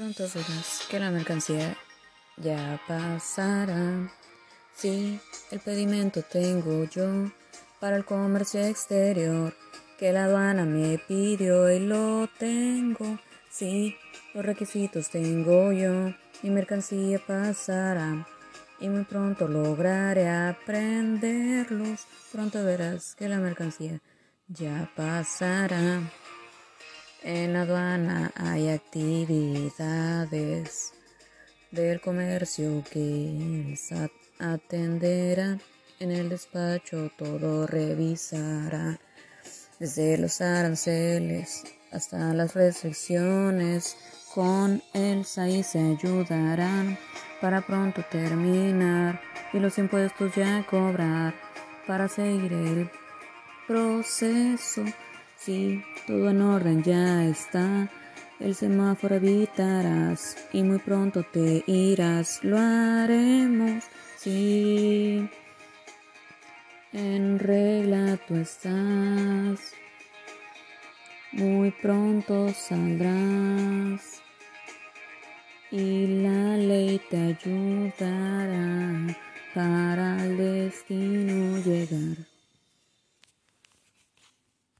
Pronto verás que la mercancía ya pasará. Sí, el pedimento tengo yo para el comercio exterior que la aduana me pidió y lo tengo. Sí, los requisitos tengo yo, mi mercancía pasará y muy pronto lograré aprenderlos. Pronto verás que la mercancía ya pasará. En la aduana hay actividades del comercio que SAT atenderá. En el despacho todo revisará, desde los aranceles hasta las restricciones. Con el SAI se ayudarán para pronto terminar y los impuestos ya cobrar para seguir el proceso. Si todo en orden ya está, el semáforo evitarás y muy pronto te irás. Lo haremos si en regla tú estás. Muy pronto saldrás y la ley te ayudará para el destino llegar.